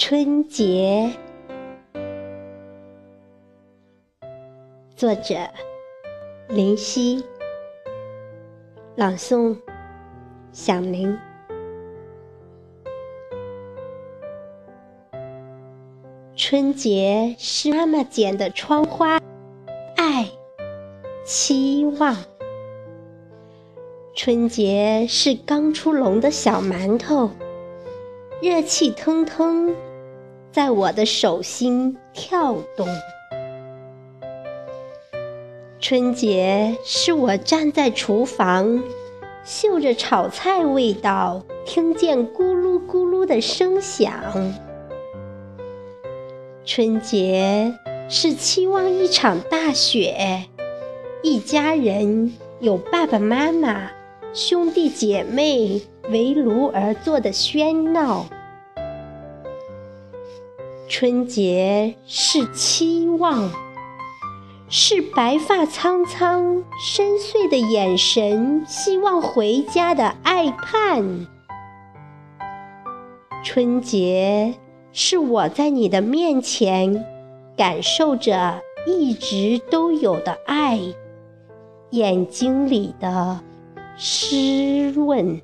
春节，作者林夕，朗诵响铃。春节是妈妈剪的窗花，爱，期望。春节是刚出笼的小馒头，热气腾腾，在我的手心跳动。春节是我站在厨房，嗅着炒菜味道，听见咕噜咕噜的声响。春节是期望一场大雪，一家人有爸爸妈妈。兄弟姐妹围炉而坐的喧闹，春节是期望，是白发苍苍、深邃的眼神，希望回家的爱盼。春节是我在你的面前，感受着一直都有的爱，眼睛里的。湿润。